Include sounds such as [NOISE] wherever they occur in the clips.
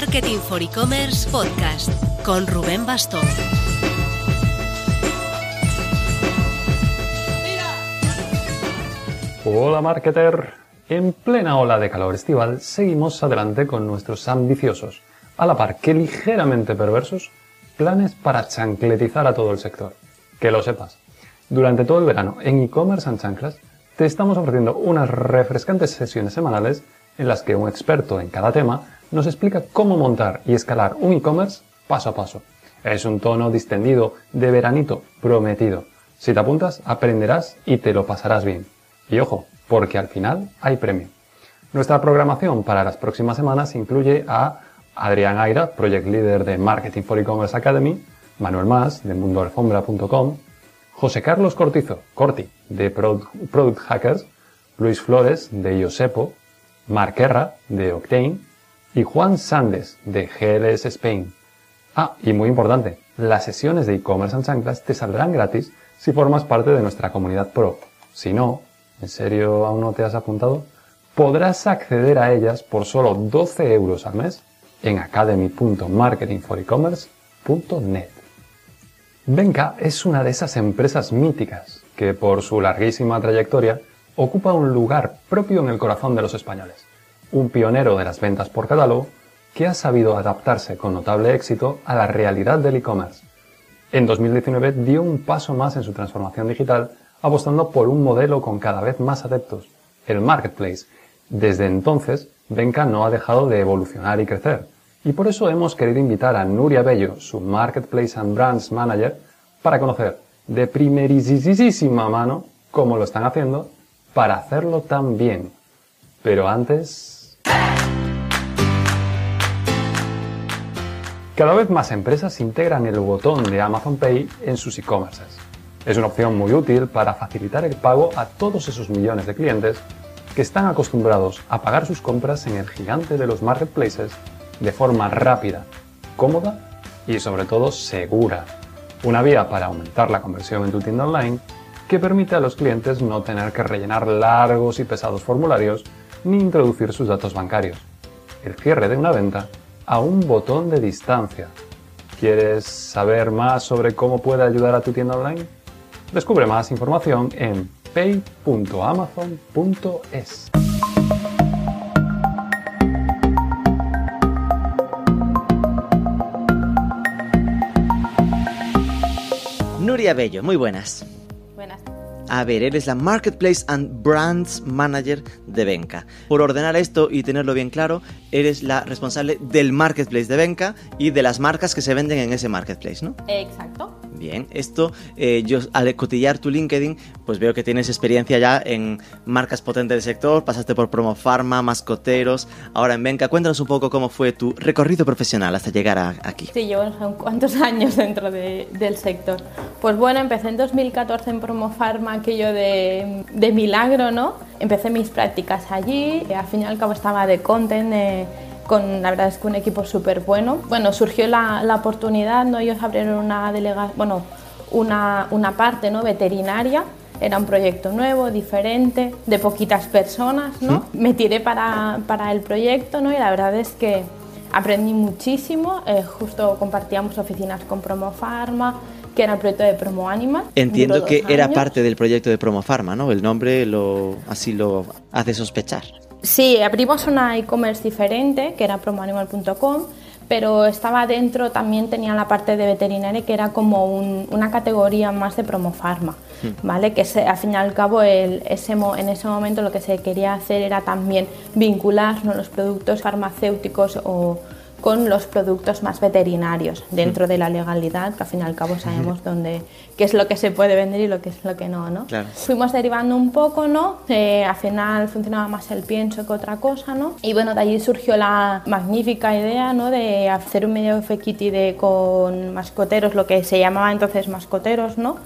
Marketing for E-Commerce Podcast con Rubén Bastón. Hola marketer. En plena ola de calor estival seguimos adelante con nuestros ambiciosos, a la par que ligeramente perversos, planes para chancletizar a todo el sector. Que lo sepas. Durante todo el verano en e-commerce and chanclas te estamos ofreciendo unas refrescantes sesiones semanales en las que un experto en cada tema nos explica cómo montar y escalar un e-commerce paso a paso. Es un tono distendido de veranito prometido. Si te apuntas, aprenderás y te lo pasarás bien. Y ojo, porque al final hay premio. Nuestra programación para las próximas semanas incluye a Adrián Aira, Project Leader de Marketing for E-Commerce Academy, Manuel Más, de mundoalfombra.com, José Carlos Cortizo, Corti, de Product Hackers, Luis Flores, de Iosepo, Mark Erra, de Octane, y Juan Sandes, de GLS Spain. Ah, y muy importante, las sesiones de e-commerce en chanclas te saldrán gratis si formas parte de nuestra comunidad pro. Si no, ¿en serio aún no te has apuntado? Podrás acceder a ellas por solo 12 euros al mes en academy.marketingforecommerce.net. Venka es una de esas empresas míticas que por su larguísima trayectoria ocupa un lugar propio en el corazón de los españoles. Un pionero de las ventas por catálogo que ha sabido adaptarse con notable éxito a la realidad del e-commerce. En 2019 dio un paso más en su transformación digital apostando por un modelo con cada vez más adeptos, el marketplace. Desde entonces, Venka no ha dejado de evolucionar y crecer y por eso hemos querido invitar a Nuria Bello, su Marketplace and Brands Manager, para conocer de primerísima mano cómo lo están haciendo para hacerlo tan bien. Pero antes... Cada vez más empresas integran el botón de Amazon Pay en sus e-commerces. Es una opción muy útil para facilitar el pago a todos esos millones de clientes que están acostumbrados a pagar sus compras en el gigante de los marketplaces de forma rápida, cómoda y sobre todo segura. Una vía para aumentar la conversión en tu tienda online que permite a los clientes no tener que rellenar largos y pesados formularios ni introducir sus datos bancarios. El cierre de una venta a un botón de distancia. ¿Quieres saber más sobre cómo puede ayudar a tu tienda online? Descubre más información en pay.amazon.es. Nuria Bello, muy buenas. A ver, eres la Marketplace and Brands Manager de Benca. Por ordenar esto y tenerlo bien claro, eres la responsable del Marketplace de Benca y de las marcas que se venden en ese Marketplace, ¿no? Exacto. Bien, esto eh, yo al cotillar tu LinkedIn, pues veo que tienes experiencia ya en marcas potentes del sector, pasaste por Promo Pharma, Mascoteros, ahora en Benca. Cuéntanos un poco cómo fue tu recorrido profesional hasta llegar aquí. Sí, llevo cuantos [LAUGHS] años dentro de- del sector. Pues bueno, empecé en 2014 en Promofarma, aquello de, de milagro, ¿no? Empecé mis prácticas allí, y al fin y al cabo estaba de content, eh, con la verdad es que un equipo súper bueno. Bueno, surgió la, la oportunidad, ¿no? Ellos abrieron una delegación, bueno, una, una parte, ¿no? Veterinaria. Era un proyecto nuevo, diferente, de poquitas personas, ¿no? Me tiré para, para el proyecto, ¿no? Y la verdad es que aprendí muchísimo. eh, justo compartíamos oficinas con Promo Pharma, que era el proyecto de Promo Animal. Entiendo que dos era años. parte del proyecto de Promo Pharma, ¿no? El nombre lo así lo hace sospechar. Sí, abrimos una e-commerce diferente, que era promoanimal.com, pero estaba dentro, también tenía la parte de veterinaria, que era como un- una categoría más de promofarma, ¿vale? Que se- al fin y al cabo, el- ese mo- en ese momento lo que se quería hacer era también vincular ¿no? los productos farmacéuticos o con los productos más veterinarios dentro de la legalidad, que al fin y al cabo sabemos dónde, qué es lo que se puede vender y lo que es lo que no, ¿no? Claro. Fuimos derivando un poco, ¿no? Eh, al final funcionaba más el pienso que otra cosa, ¿no? Y bueno, de allí surgió la magnífica idea, ¿no? De hacer un medio FQT de, con mascoteros, lo que se llamaba entonces mascoteros, ¿no?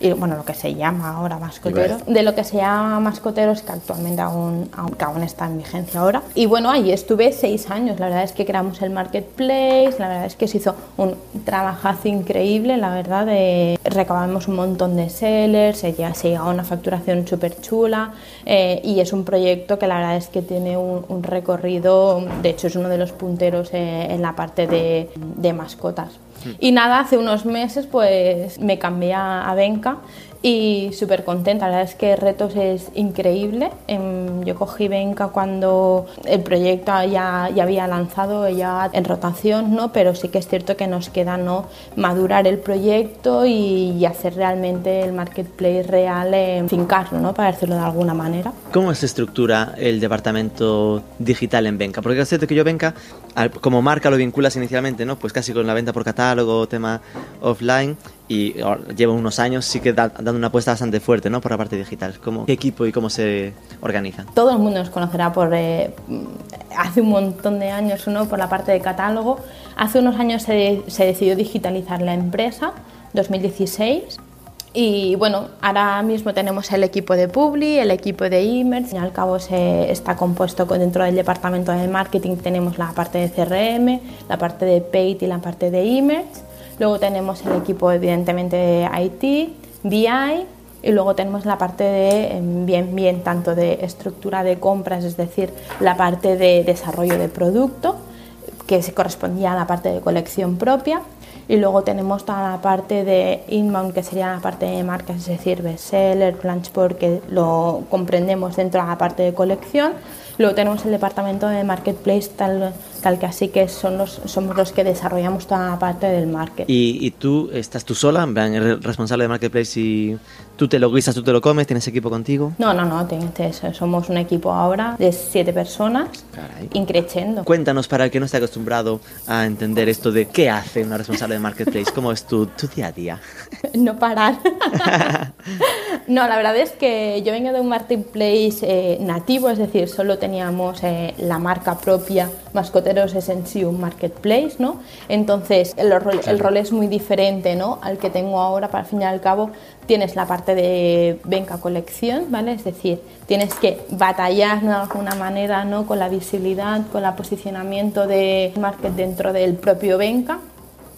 Y bueno, lo que se llama ahora mascoteros, de lo que se llama mascoteros que actualmente aún, aún, está en vigencia ahora. Y bueno, ahí estuve seis años, la verdad es que creamos el marketplace, la verdad es que se hizo un trabajazo increíble, la verdad, de, recabamos un montón de sellers, se llega, a una facturación súper chula eh, y es un proyecto que la verdad es que tiene un, recorrido, de hecho es uno de los punteros eh, en la parte de, de mascotas. Y nada, hace unos meses pues me cambié a, Benca y súper contenta. La verdad es que Retos es increíble. Em, yo cogí Benca cuando el proyecto ya, ya había lanzado, ya en rotación, ¿no? pero sí que es cierto que nos queda ¿no? madurar el proyecto y, hacer realmente el marketplace real, en fincarlo, ¿no? para decirlo de alguna manera. ¿Cómo se estructura el departamento digital en Benca? Porque es cierto que yo Benca, como marca lo vinculas inicialmente, ¿no? pues casi con la venta por catálogo, tema offline, y lleva unos años sí que dando una apuesta bastante fuerte ¿no? por la parte digital. ¿Cómo, ¿Qué equipo y cómo se organiza? Todo el mundo nos conocerá por eh, hace un montón de años ¿no? por la parte de catálogo. Hace unos años se, se decidió digitalizar la empresa, 2016. Y bueno, ahora mismo tenemos el equipo de Publi, el equipo de e-merch, al cabo se está compuesto dentro del departamento de marketing, tenemos la parte de CRM, la parte de paid y la parte de e-merch Luego tenemos el equipo evidentemente de IT, BI y luego tenemos la parte de em, bien, bien, tanto de estructura de compras, es decir, la parte de desarrollo de producto, que se correspondía a la parte de colección propia. Y luego tenemos toda la parte de inbound, que sería la parte de marcas, es decir, bestseller, Planchport, que lo comprendemos dentro de la parte de colección. Luego tenemos el departamento de marketplace, tal, tal que así que son los, somos los que desarrollamos toda la parte del market. ¿Y, tú estás tú sola, eres responsable de marketplace y tú te lo guisas, tú te lo comes, tienes equipo contigo? No, no, no, somos un equipo ahora de siete personas, increciendo. Cuéntanos para el que no esté acostumbrado a entender esto de qué hace una responsable de marketplace, cómo es tu, tu día a día. [LAUGHS] no parar. [LAUGHS] no, la verdad es que yo vengo de un marketplace eh, nativo, es decir, solo teníamos eh, la marca propia, Mascoteros es en sí un marketplace, ¿no? Entonces el rol, el rol es muy diferente, ¿no? Al que tengo ahora, para al fin y al cabo tienes la parte de venca colección, ¿vale? Es decir, tienes que batallar de alguna manera, ¿no? Con la visibilidad, con el posicionamiento de market dentro del propio venca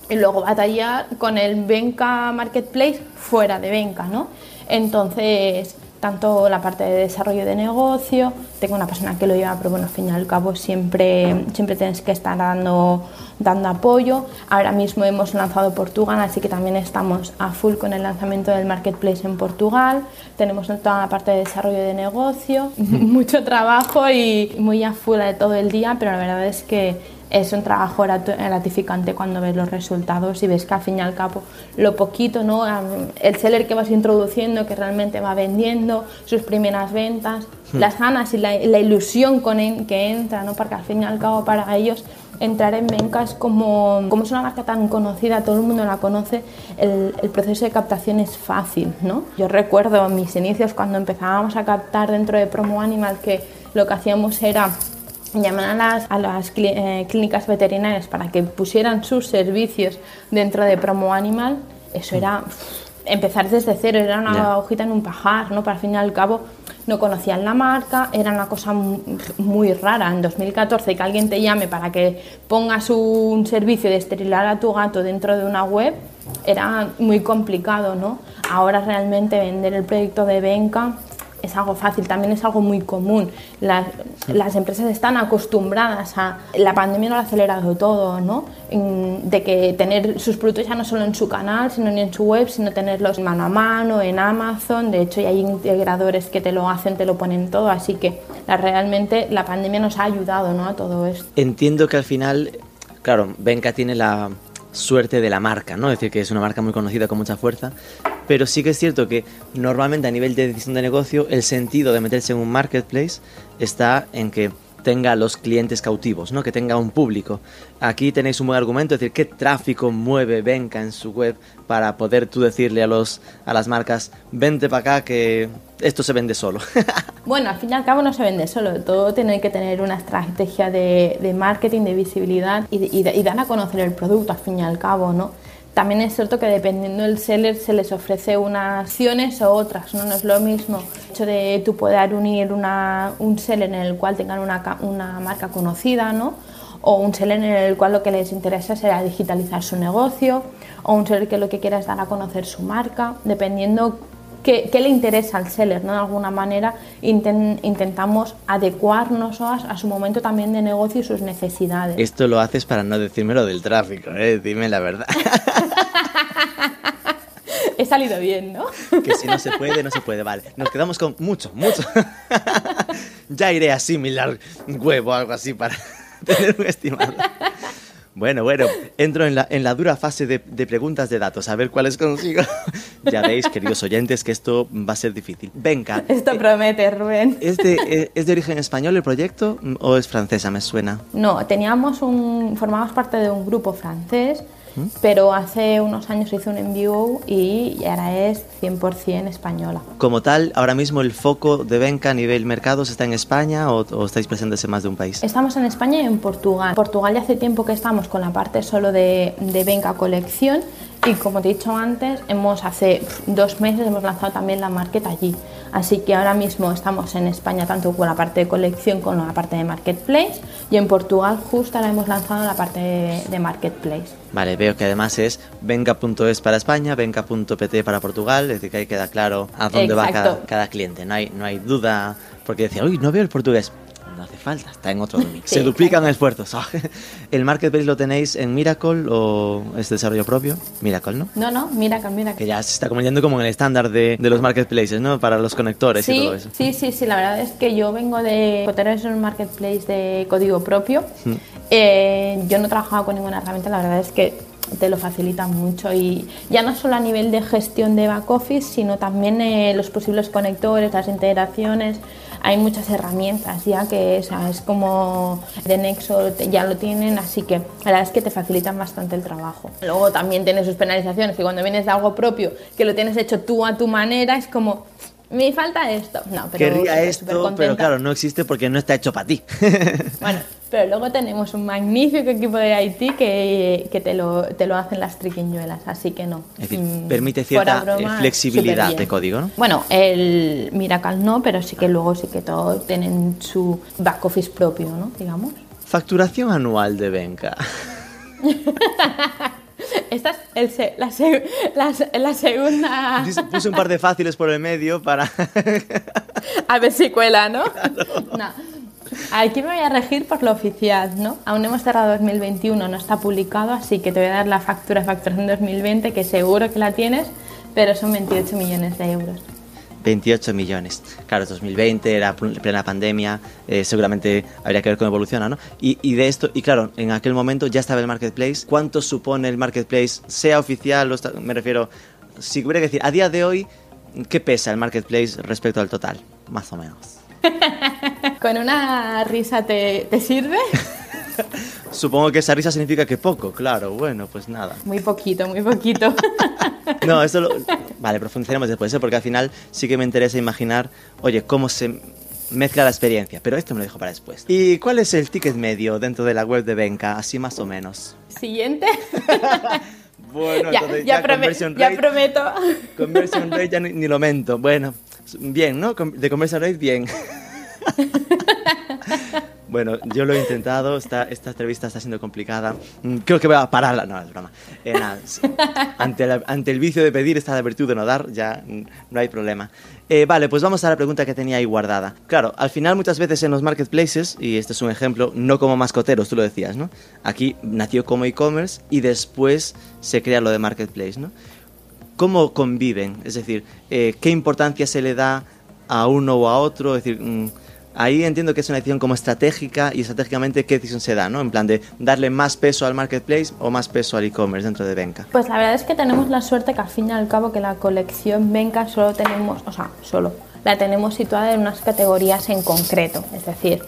y luego batallar con el venca marketplace fuera de venca, ¿no? Entonces, tanto la parte de desarrollo de negocio, tengo una persona que lo lleva, pero bueno, al fin y al cabo siempre, siempre tienes que estar dando, dando apoyo. Ahora mismo hemos lanzado Portugal, así que también estamos a full con el lanzamiento del marketplace en Portugal. Tenemos toda la parte de desarrollo de negocio, [LAUGHS] mucho trabajo y muy a full de todo el día, pero la verdad es que es un trabajo gratificante cuando ves los resultados y ves que al fin y al cabo lo poquito, ¿no? el seller que vas introduciendo, que realmente va vendiendo, sus primeras ventas, hmm. las ganas y la, ilusión con que entra, ¿no? porque al fin y al cabo para ellos entrar en Benca es como, como es una marca tan conocida, todo el mundo la conoce, el, el, proceso de captación es fácil. ¿no? Yo recuerdo mis inicios cuando empezábamos a captar dentro de Promo Animal que lo que hacíamos era llamar a las, a las eh, clínicas veterinarias para que pusieran sus servicios dentro de Promo Animal, eso era empezar desde cero, era una hojita en un pajar, ¿no? Para al fin y al cabo no conocían la marca, era una cosa muy rara. En 2014 que alguien te llame para que pongas un servicio de esterilar a tu gato dentro de una web era muy complicado, ¿no? Ahora realmente vender el proyecto de Benca es algo fácil, también es algo muy común. Las, las, empresas están acostumbradas a... La pandemia lo ha acelerado todo, ¿no? de que tener sus productos ya no solo en su canal, sino ni en su web, sino tenerlos mano a mano, en Amazon. De hecho, ya hay integradores que te lo hacen, te lo ponen todo. Así que la, realmente la pandemia nos ha ayudado ¿no? a todo esto. Entiendo que al final, claro, Benca tiene la suerte de la marca, ¿no? Es decir, que es una marca muy conocida con mucha fuerza, pero sí que es cierto que normalmente a nivel de decisión de negocio el sentido de meterse en un marketplace está en que tenga los clientes cautivos, ¿no? que tenga un público. Aquí tenéis un buen argumento, es decir, qué tráfico mueve Venca en su web para poder tú decirle a, los, a las marcas, vente para acá que esto se vende solo. [LAUGHS] bueno, al fin y al cabo no se vende solo, todo tiene que tener una estrategia de, marketing, de visibilidad y, y, y, dar a conocer el producto al fin y al cabo, ¿no? También es cierto que dependiendo del seller se les ofrece unas acciones o otras, ¿no? No es lo mismo el hecho de tú poder unir una, un seller en el cual tengan una, una marca conocida, ¿no? O un seller en el cual lo que les interesa será digitalizar su negocio, o un seller que lo que quiera es dar a conocer su marca, dependiendo qué, qué le interesa al seller, ¿no? De alguna manera inten- intentamos adecuarnos a, a su momento también de negocio y sus necesidades. Esto lo haces para no decirme lo del tráfico, ¿eh? Dime la verdad. [LAUGHS] He salido bien, ¿no? [LAUGHS] que si no se puede, no se puede. Vale, nos quedamos con mucho, mucho. [LAUGHS] ya iré a asimilar huevo o algo así para tener un estimado. Bueno, bueno, entro en la, en la dura fase de, de preguntas de datos, a ver cuáles consigo. [LAUGHS] ya veis, queridos oyentes, que esto va a ser difícil. Venga, Esto promete, Rubén. ¿es de, ¿es de origen español el proyecto mm, o es francesa? Me suena. No, teníamos un, formamos parte de un grupo francés, pero hace unos años hizo un MBO y ahora es 100% española. Como tal, ahora mismo el foco de Benca a nivel mercados está en España o, o estáis presentes en más de un país. Estamos en España y en Portugal. Portugal ya hace tiempo que estamos con la parte solo de, de Venga Colección y como te he dicho antes, hemos hace dos meses hemos lanzado también la market allí. Así que ahora mismo estamos en España tanto con la parte de colección como la parte de marketplace y en Portugal justo ahora hemos lanzado la parte de, de marketplace. Vale, veo que además es venga.es para España, venga.pt para Portugal, es decir, que ahí queda claro a dónde va cada, Exacto. cada cliente, no hay, no hay duda, porque decía, uy, no veo el portugués. No hace falta, está en otro dominio. [LAUGHS] Sí, Se duplican esfuerzos. [LAUGHS] ¿El marketplace lo tenéis en Miracle o es desarrollo propio? Miracle, ¿no? No, no, mira que mira Que ya se está convirtiendo como en el estándar de, de los marketplaces, ¿no? Para los conectores y Sí, todo eso. sí, sí, sí, la verdad es que yo vengo de Cotero es un marketplace de código propio. Hmm. Eh, yo no he trabajado con ninguna herramienta, la verdad es que te lo facilita mucho y ya no solo a nivel de gestión de back office, sino también eh, los posibles conectores, las integraciones. Hay muchas herramientas ya que o sea, es como de Nexo ya lo tienen, así que la verdad es que te facilitan bastante el trabajo. Luego también tiene sus penalizaciones, que cuando vienes de algo propio, que lo tienes hecho tú a tu manera, es como, me falta esto. No, pero Querría esto, pero claro, no existe porque no está hecho para ti. [LAUGHS] Bueno, pero luego tenemos un magnífico equipo de IT que, que te, lo, te lo hacen las triquiñuelas, así que no. Es decir, Mm, permite cierta broma, eh, flexibilidad de código, ¿no? Bueno, el Miracle no, pero sí que luego sí que todos tienen su back office propio, ¿no? Digamos. Facturación anual de Benca. [LAUGHS] [LAUGHS] Esta es el se- la, se- la se- la segunda. Puse un par de fáciles por el medio para... [LAUGHS] A ver si cuela, ¿no? No. Aquí me voy a regir por lo oficial, ¿no? Aún hemos cerrado 2021, no está publicado, así que te voy a dar la factura de facturación 2020, que seguro que la tienes, pero son 28 millones de euros. 28 millones. Claro, 2020 era pl- plena pandemia, eh, seguramente habría que ver cómo evoluciona, ¿no? Y, y de esto, y claro, en aquel momento ya estaba el marketplace. ¿Cuánto supone el marketplace, sea oficial o está- me refiero, si hubiera que decir, a día de hoy, ¿qué pesa el marketplace respecto al total? Más o menos. [LAUGHS] ¿Con una risa te, te sirve? [LAUGHS] [LAUGHS] Supongo que esa risa significa que poco, claro, bueno, pues nada. Muy poquito, muy poquito. [LAUGHS] No, esto lo... Vale, profundizaremos después, ¿eh? porque al final sí que me interesa imaginar, oye, cómo se mezcla la experiencia, pero esto me lo dejo para después. ¿Y cuál es el ticket medio dentro de la web de Benca, así más o menos? Siguiente. [LAUGHS] Bueno, ya, entonces ya, ya, prome- conversion ya rate, prometo. conversion rate ya ni, ni lo mento. Bueno, bien, ¿no? De conversion rate, bien. Bueno, yo lo he intentado, esta, esta entrevista está siendo complicada. Mm, Creo que voy a pararla. No, es broma. Eh, nada, [LAUGHS] ante, la- ante el vicio de pedir está la virtud de no dar, ya mm, no hay problema. Eh, vale, pues vamos a la pregunta que tenía ahí guardada. Claro, al final muchas veces en los marketplaces, y este es un ejemplo, no como mascoteros, tú lo decías, ¿no? Aquí nació como e-commerce y después se crea lo de marketplace, ¿no? ¿Cómo conviven? Es decir, eh, ¿qué importancia se le da a uno o a otro? Es decir, mm, ahí entiendo que es una decisión como estratégica y estratégicamente qué decisión se da, ¿no? En plan de darle más peso al marketplace o más peso al e-commerce dentro de Benca. Pues la verdad es que tenemos la suerte que al fin y al cabo que la colección Venca solo tenemos, o sea, solo, la tenemos situada en unas categorías en concreto. Es decir,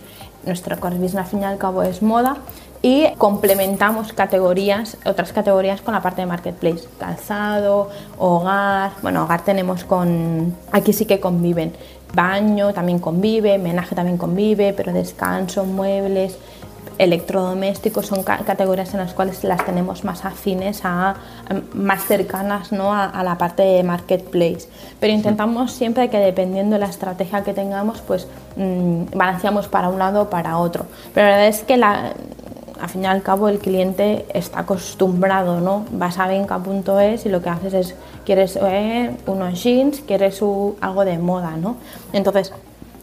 nuestro core business al fin y al cabo es moda y complementamos categorías, otras categorías con la parte de marketplace, calzado, hogar, bueno, hogar tenemos con, aquí sí que conviven, baño también convive, menaje también convive, pero descanso, muebles, electrodomésticos son categorías en las cuales las tenemos más afines, a, más cercanas ¿no? a, la parte de marketplace. Pero intentamos siempre que dependiendo de la estrategia que tengamos, pues mmm, balanceamos para un lado o para otro. Pero la verdad es que la, al fin y al cabo el cliente está acostumbrado, ¿no? Vas a venca.es y lo que haces es, quieres unos jeans, quieres algo de moda, ¿no? Entonces,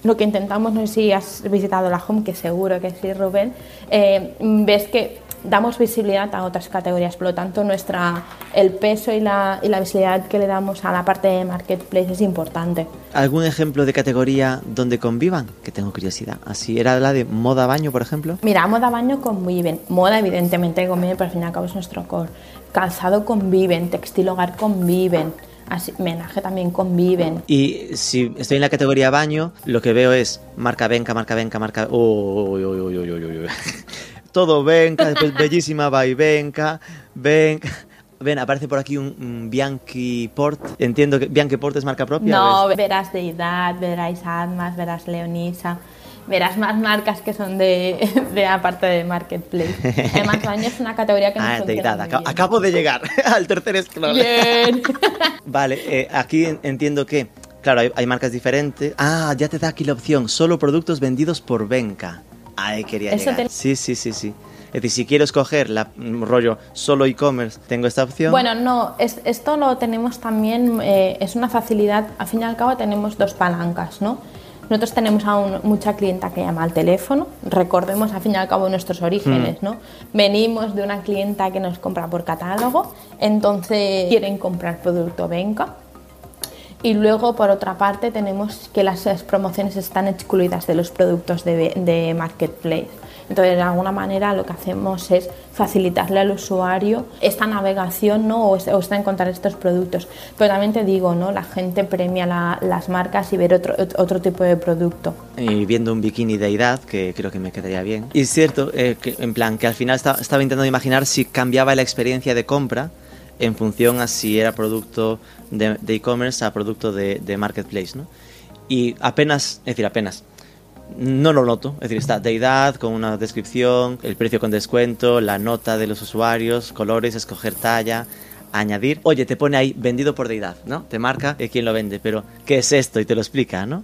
lo que intentamos, no sé si has visitado la home, que seguro que sí, Rubén, eh, ves que damos visibilidad a otras categorías, por lo tanto nuestra, el peso y la, y la visibilidad que le damos a la parte de marketplace es importante. ¿Algún ejemplo de categoría donde convivan? Que tengo curiosidad. ¿Así era la de moda baño, por ejemplo? Mira, moda baño conviven, moda evidentemente conviven, pero al fin y al cabo es nuestro core. Calzado conviven, textil hogar conviven. Así, menaje también conviven. Y si estoy en la categoría baño, lo que veo es marca Venca, marca Venca, marca. Uy, uy, uy, uy, uy, uy todo Venca, después bellísima va y Venca, Venca. Ven, aparece por aquí un, Bianchi Port. Entiendo que Bianchi Port es marca propia. No, verás Deidad, verás Admas, verás Leonisa. Verás más marcas que son de, [LAUGHS] de aparte de Marketplace. Además, baño es una categoría que [LAUGHS] no ah, Deidad. Acabo, de llegar [LAUGHS] al tercer escalón. Bien. vale, eh, aquí entiendo que, claro, hay, hay marcas diferentes. Ah, ya te da aquí la opción. Solo productos vendidos por Venca. Ahí quería llegar. Sí, sí, sí, sí. Es decir, si quiero escoger la mm, rollo solo e-commerce, tengo esta opción. Bueno, no, es, esto lo tenemos también, eh, es una facilidad. Al fin y al cabo tenemos dos palancas, ¿no? Nosotros tenemos a mucha clienta que llama al teléfono, recordemos al fin y al cabo nuestros orígenes, mm. ¿no? Venimos de una clienta que nos compra por catálogo, entonces quieren comprar producto Venca, y luego, por otra parte, tenemos que las promociones están excluidas de los productos de, Marketplace. Entonces, de alguna manera, lo que hacemos es facilitarle al usuario esta navegación ¿no? o, esta encontrar estos productos. Pero también te digo, ¿no? la gente premia las marcas y ver otro, otro tipo de producto. Y viendo un bikini de edad, que creo que me quedaría bien. Y es cierto, eh, que, en plan, que al final estaba, estaba intentando imaginar si cambiaba la experiencia de compra en función a si era producto de e-commerce a producto de, marketplace, ¿no? Y apenas, es decir, apenas, no lo noto, es decir, está deidad con una descripción, el precio con descuento, la nota de los usuarios, colores, escoger talla, añadir. Oye, te pone ahí vendido por deidad, ¿no? Te marca quién lo vende, pero ¿qué es esto? Y te lo explica, ¿no?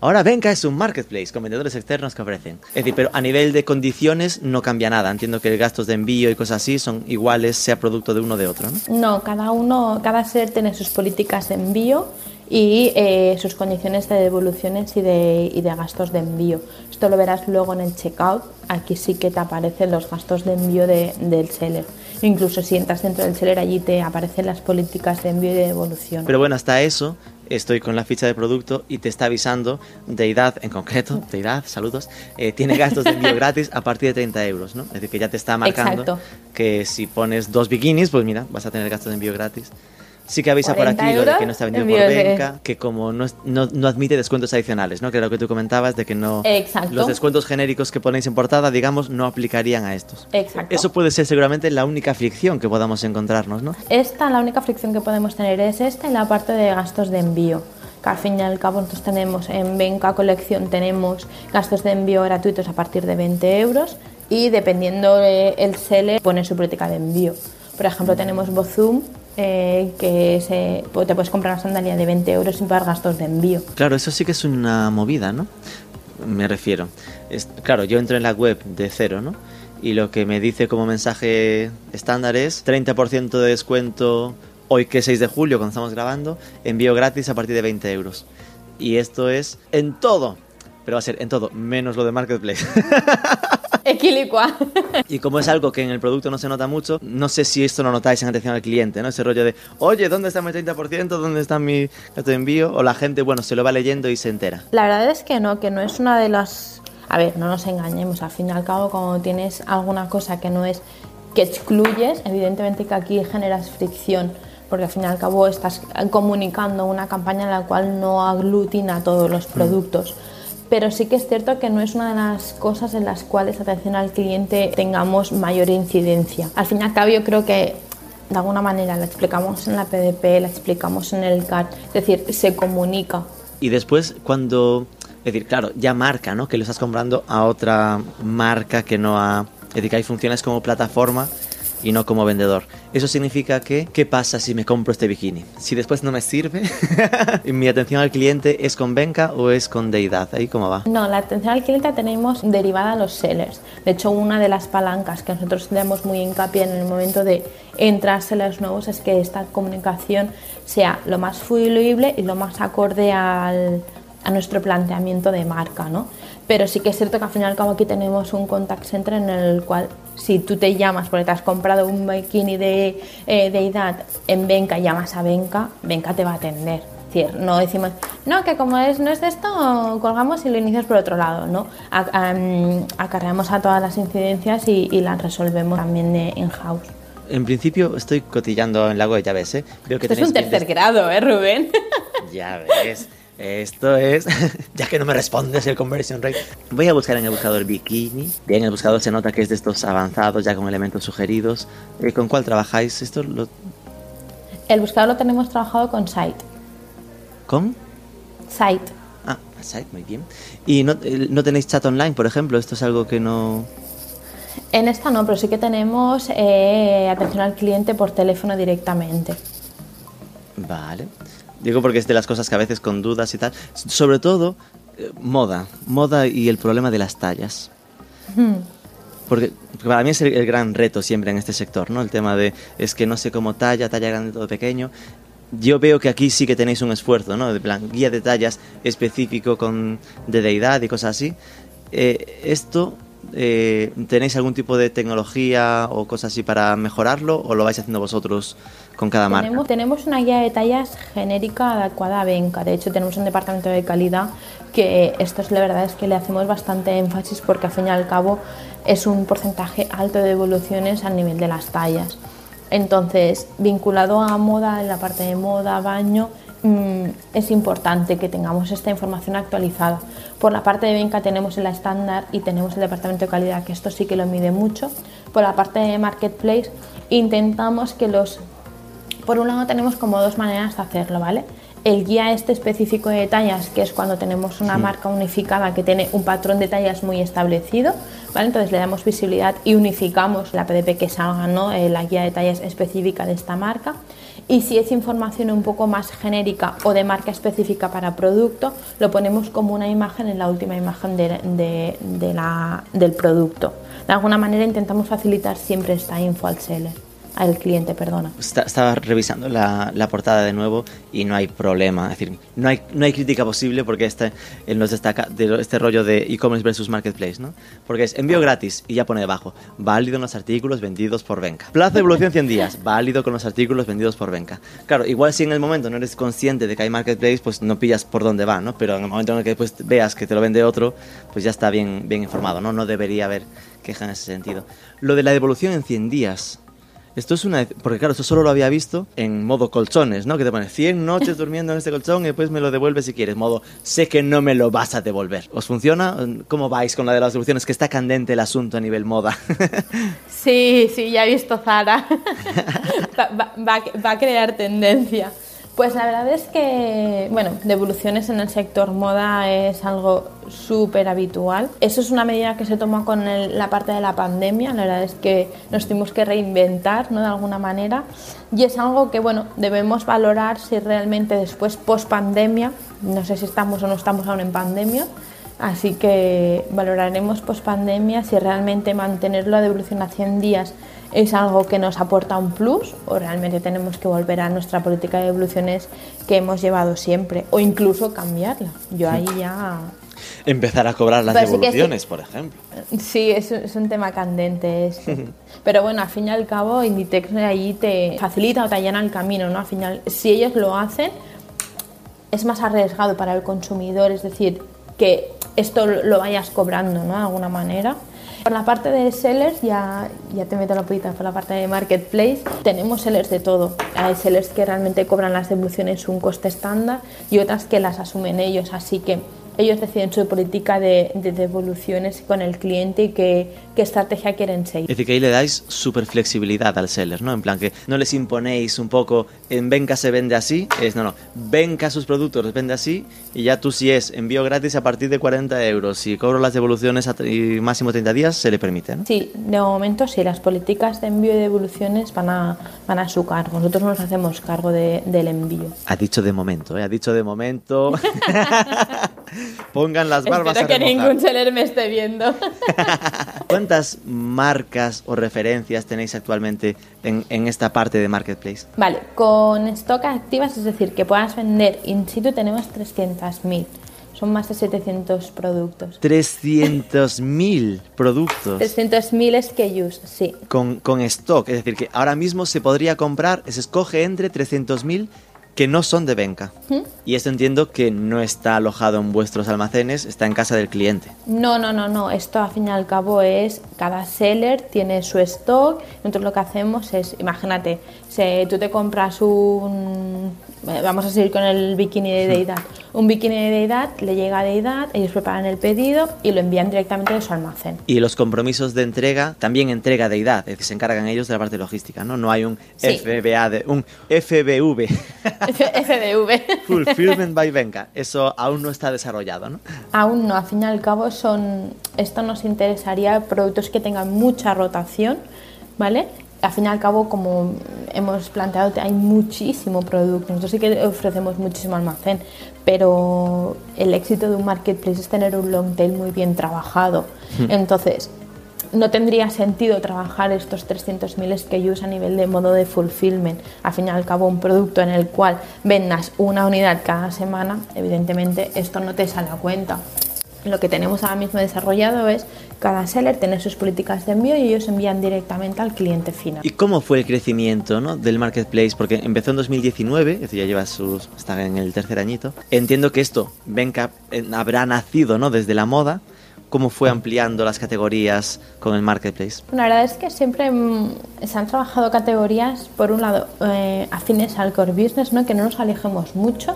Ahora Venca es un marketplace con vendedores externos que ofrecen. Es decir, pero a nivel de condiciones no cambia nada. Entiendo que gastos de envío y cosas así son iguales, sea producto de uno o de otro, ¿no? No, cada uno, cada ser tiene sus políticas de envío y eh, sus condiciones de devoluciones y de, y de gastos de envío. Esto lo verás luego en el checkout. Aquí sí que te aparecen los gastos de envío del seller. Incluso si entras dentro del seller, allí te aparecen las políticas de envío y de devolución. Pero bueno, hasta eso estoy con la ficha de producto y te está avisando Deidad en concreto, Deidad, saludos, eh, tiene gastos de envío [LAUGHS] gratis a partir de 30 euros, ¿no? Es decir, que ya te está marcando que si pones dos bikinis, pues mira, vas a tener gastos de envío gratis. Sí que avisa por aquí lo de que no está vendido por Venca, que como no, no, admite descuentos adicionales, ¿no? Que era lo que tú comentabas, de que no... Los descuentos genéricos que ponéis en portada, digamos, no aplicarían a estos. Exacto. Eso puede ser seguramente la única fricción que podamos encontrarnos, ¿no? Esta, la única fricción que podemos tener es esta y la parte de gastos de envío que al fin y al cabo nosotros tenemos en Venca Colección tenemos gastos de envío gratuitos a partir de 20 euros y dependiendo el seller pone su política de envío. Por ejemplo, tenemos Bozum eh, que se, te puedes comprar una sandalia de 20 euros sin pagar gastos de envío. Claro, eso sí que es una movida, ¿no? Me refiero. claro, yo entro en la web de cero, ¿no? Y lo que me dice como mensaje estándar es 30% de descuento hoy que es 6 de julio, cuando estamos grabando, envío gratis a partir de 20 euros. Y esto es en todo, pero va a ser en todo, menos lo de Marketplace. [LAUGHS] Equilicua. [LAUGHS] y como es algo que en el producto no se nota mucho, no sé si esto lo notáis en atención al cliente, ¿no? Ese rollo de, oye, ¿dónde está mi 30%? ¿Dónde está mi gasto de envío? O la gente, bueno, se lo va leyendo y se entera. La verdad es que no, que no es una de las... A ver, no nos engañemos, al fin y al cabo, cuando tienes alguna cosa que no es que excluyes, evidentemente que aquí generas fricción, porque al fin y al cabo estás comunicando una campaña en la cual no aglutina todos los mm. Pero sí que es cierto que no es una de las cosas en las cuales atención al cliente tengamos mayor incidencia. Al fin y al cabo yo creo que de alguna manera la explicamos en la PDP, la explicamos en el CAT, es decir, se comunica. Y después cuando, es decir, claro, ya marca, ¿no? Que lo estás comprando a otra marca que no a decir, que ahí funcionas como plataforma y no como vendedor. Eso significa que, ¿qué pasa si me compro este bikini? Si después no me sirve, [LAUGHS] ¿mi atención al cliente es con Venca o es con Deidad? ¿Ahí cómo va? No, la atención al cliente tenemos derivada a los sellers. De hecho, una de las palancas que nosotros damos muy hincapié en el momento de entrar sellers nuevos es que esta comunicación sea lo más fluible y lo más acorde al, a nuestro planteamiento de marca, ¿no? Pero sí que es cierto que al fin y al cabo aquí tenemos un contact center en el cual si tú te llamas porque te has comprado un bikini de, eh, de edad en Benca, llamas a Benca, Benca te va a atender. Es decir, no decimos, no, que como es, no es de esto, colgamos y lo inicias por otro lado, ¿no? acarreamos a todas las incidencias y, las resolvemos también en house. En principio estoy cotillando en Lago de Llaves, ¿eh? Veo que es un tercer grado, ¿eh, Rubén? [LAUGHS] Ya ves. Esto es, [LAUGHS] ya que no me respondes el conversion rate. Voy a buscar en el buscador bikini. Bien, el buscador se nota que es de estos avanzados, ya con elementos sugeridos. Eh, ¿Con cuál trabajáis? Esto lo... El buscador lo tenemos trabajado con Site. ¿Con? Site. Ah, Site, muy bien. ¿Y no, no tenéis chat online, por ejemplo? Esto es algo que no... En esta no, pero sí que tenemos eh, atención al cliente por teléfono directamente. Vale. Digo porque es de las cosas que a veces con dudas y tal. Sobre todo, eh, moda. Moda y el problema de las tallas. Hmm. Porque, para mí es el, gran reto siempre en este sector, ¿no? El tema de es que no sé cómo talla, talla grande, todo pequeño. Yo veo que aquí sí que tenéis un esfuerzo, ¿no? De plan, guía de tallas específico con de deidad y cosas así. Eh, esto eh, ¿tenéis algún tipo de tecnología o cosas así para mejorarlo o lo vais haciendo vosotros con cada marca? Tenemos, una guía de tallas genérica adecuada a Benca. De hecho, tenemos un departamento de calidad que esto es la verdad es que le hacemos bastante énfasis porque al fin y al cabo es un porcentaje alto de devoluciones al nivel de las tallas. Entonces, vinculado a moda, en la parte de moda, baño, Mm, es importante que tengamos esta información actualizada. Por la parte de Benca tenemos el estándar y tenemos el departamento de calidad, que esto sí que lo mide mucho. Por la parte de marketplace intentamos que los... Por un lado tenemos como dos maneras de hacerlo, ¿vale? El guía este específico de tallas, que es cuando tenemos una marca unificada que tiene un patrón de tallas muy establecido, ¿vale? Entonces le damos visibilidad y unificamos la PDP que salga, ¿no? Eh, la guía de tallas específica de esta marca y si es información un poco más genérica o de marca específica para producto, lo ponemos como una imagen en la última imagen de, la, del producto. De alguna manera intentamos facilitar siempre esta info al seller al cliente, perdona. estaba revisando la, portada de nuevo y no hay problema. Es decir, no hay, no hay crítica posible porque este, él nos destaca de este rollo de e-commerce versus marketplace, ¿no? Porque es envío gratis y ya pone debajo, válido en los artículos vendidos por Venca. Plazo de evolución 100 días, válido con los artículos vendidos por Venca. Claro, igual si en el momento no eres consciente de que hay marketplace, pues no pillas por dónde va, ¿no? Pero en el momento en el que después veas que te lo vende otro, pues ya está bien, bien informado, ¿no? No debería haber queja en ese sentido. Lo de la devolución en 100 días, esto es una... Porque claro, esto solo lo había visto en modo colchones, ¿no? Que te pones 100 noches durmiendo en este colchón y después me lo devuelves si quieres. Modo, sé que no me lo vas a devolver. ¿Os funciona? ¿Cómo vais con la de las devoluciones? Que está candente el asunto a nivel moda. [LAUGHS] sí, sí, ya he visto Zara. [LAUGHS] va a crear tendencia. Pues la verdad es que, bueno, devoluciones en el sector moda es algo súper habitual. Eso es una medida que se toma con la parte de la pandemia. La verdad es que nos tuvimos que reinventar, ¿no? De alguna manera. Y es algo que, bueno, debemos valorar si realmente después, post pandemia, no sé si estamos o no estamos aún en pandemia, Así que valoraremos post pandemia si realmente mantener la devolución a 100 días es algo que nos aporta un plus o realmente tenemos que volver a nuestra política de devoluciones que hemos llevado siempre o incluso cambiarla. Yo ahí ya... Empezar a cobrar las devoluciones, por ejemplo. Sí, es, un tema candente. [LAUGHS] Pero bueno, al fin y al cabo, Inditex ahí te facilita o te allana el camino, ¿no? Al final, si ellos lo hacen, es más arriesgado para el consumidor, es decir, que esto lo vayas cobrando, ¿no? De alguna manera. Por la parte de sellers, ya, ya te meto la pita por la parte de marketplace, tenemos sellers de todo. Hay sellers que realmente cobran las devoluciones un coste estándar y otras que las asumen ellos, así que ellos deciden su política de, de devoluciones con el cliente y qué, qué estrategia quieren seguir. Es decir, que ahí le dais súper flexibilidad al seller, ¿no? En plan que no les imponéis un poco, en Venca se vende así, es no, no, Venca sus productos los vende así y ya tú si es envío gratis a partir de 40 euros, si cobro las devoluciones a y máximo 30 días, se le permite, ¿no? Sí, de momento sí, las políticas de envío y devoluciones van a, van a su cargo. Nosotros no nos hacemos cargo de, del envío. Ha dicho de momento, ¿eh? Ha dicho de momento. [LAUGHS] Pongan las barbas Espero a que remojar. ningún seller me esté viendo. [LAUGHS] ¿Cuántas marcas o referencias tenéis actualmente en, en esta parte de Marketplace? Vale, con stock activas, es decir, que puedas vender in situ, tenemos 300.000. Son más de 700 productos. 300.000 productos 300.000 SKUs, sí. con, con stock. Es decir, que ahora mismo se podría comprar, se escoge entre 300.000 que no son de Venca. Y esto entiendo que no está alojado en vuestros almacenes, está en casa del cliente. No, no, no, no. Esto al fin y al cabo es cada seller tiene su stock. Nosotros lo que hacemos es, imagínate, si tú te compras un, eh, vamos a seguir con el bikini de Deidad, un bikini de Deidad, le llega a Deidad, ellos preparan el pedido y lo envían directamente de su almacén. Y los compromisos de entrega, también entrega de edad, es decir, se encargan ellos de la parte logística, ¿no? No hay un Sí. FBA, de, un FBV, [LAUGHS] [LAUGHS] FDV. Fulfillment by Venca. Eso aún no está desarrollado, ¿no? Aún no, al fin y al cabo son, esto nos interesaría productos que tengan mucha rotación, ¿vale? Al fin y al cabo, como hemos planteado, hay muchísimo producto, nosotros sí que ofrecemos muchísimo almacén, pero el éxito de un marketplace es tener un long tail muy bien trabajado. Entonces, no tendría sentido trabajar estos 300.000 SKUs a nivel de modo de fulfillment. Al fin y al cabo, un producto en el cual vendas una unidad cada semana, evidentemente esto no te sale a cuenta. Lo que tenemos ahora mismo desarrollado es cada seller tener sus políticas de envío y ellos envían directamente al cliente final. ¿Y cómo fue el crecimiento ¿no? del marketplace? Porque empezó en 2019, es decir, ya lleva sus, está en el tercer añito. Entiendo que esto, Venca, eh, habrá nacido ¿no? desde la moda. ¿Cómo fue ampliando las categorías con el marketplace? La verdad es que siempre mm, se han trabajado categorías, por un lado, eh, afines al core business, ¿no? que no nos alejemos mucho.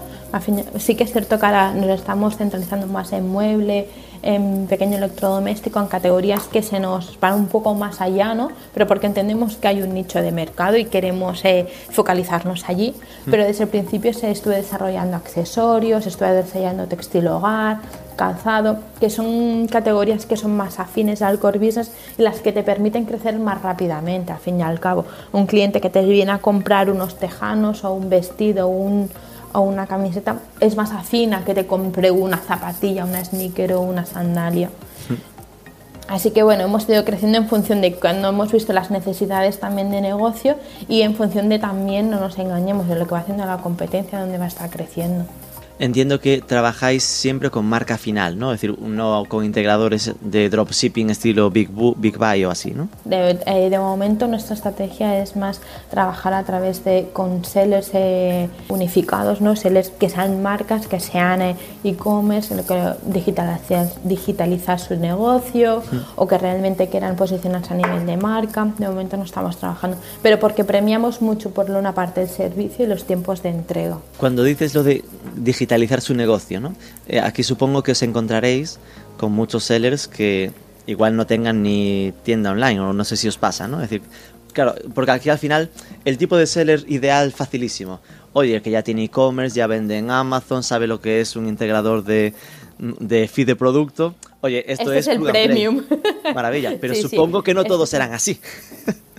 Sí que es cierto que ahora nos estamos centralizando más en mueble, en pequeño electrodoméstico, en categorías que se nos van un poco más allá, ¿no? pero porque entendemos que hay un nicho de mercado y queremos eh, focalizarnos allí. Pero desde el principio se estuve desarrollando accesorios, estuve desarrollando textil hogar, calzado, que son categorías que son más afines al core business y las que te permiten crecer más rápidamente, al fin y al cabo. Un cliente que te viene a comprar unos tejanos o un vestido o, un- o una camiseta es más afín a que te compre una zapatilla, una sneaker o una sandalia. Así que bueno, hemos ido creciendo en función de cuando hemos visto las necesidades también de negocio y en función de también, no nos engañemos, de lo que va haciendo la competencia, donde va a estar creciendo. Entiendo que trabajáis siempre con marca final, ¿no? Es decir, no con integradores de dropshipping estilo Big, Bu- Big Buy o así, ¿no? De, eh, de momento nuestra estrategia es más trabajar a través de con sellers eh, unificados, ¿no? sellers que sean marcas, que sean eh, e-commerce, lo que digitalizar, digitalizar su negocio o que realmente quieran posicionarse a nivel de marca. De momento no estamos trabajando, pero porque premiamos mucho por una parte el servicio y los tiempos de entrega. Cuando dices lo de digitalizar su negocio, ¿no? Eh, aquí supongo que os encontraréis con muchos sellers que igual no tengan ni tienda online, o no sé si os pasa, ¿no? Es decir, claro, porque aquí al final el tipo de seller ideal facilísimo. Oye, que ya tiene e-commerce, ya vende en Amazon, sabe lo que es un integrador de, de feed de producto. Oye, esto Este es, es el and play. premium. Maravilla, pero [LAUGHS] Sí, sí. supongo que no Este- todos serán así. [LAUGHS]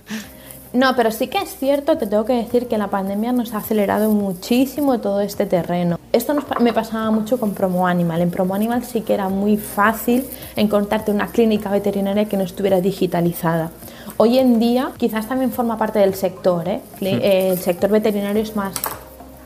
No, pero sí que es cierto, te tengo que decir que la pandemia nos ha acelerado muchísimo todo este terreno. Esto nos me pasaba mucho con Promo Animal. En Promo Animal sí que era muy fácil encontrarte una clínica veterinaria que no estuviera digitalizada. Hoy en día quizás también forma parte del sector. ¿eh? Eh, el sector veterinario es más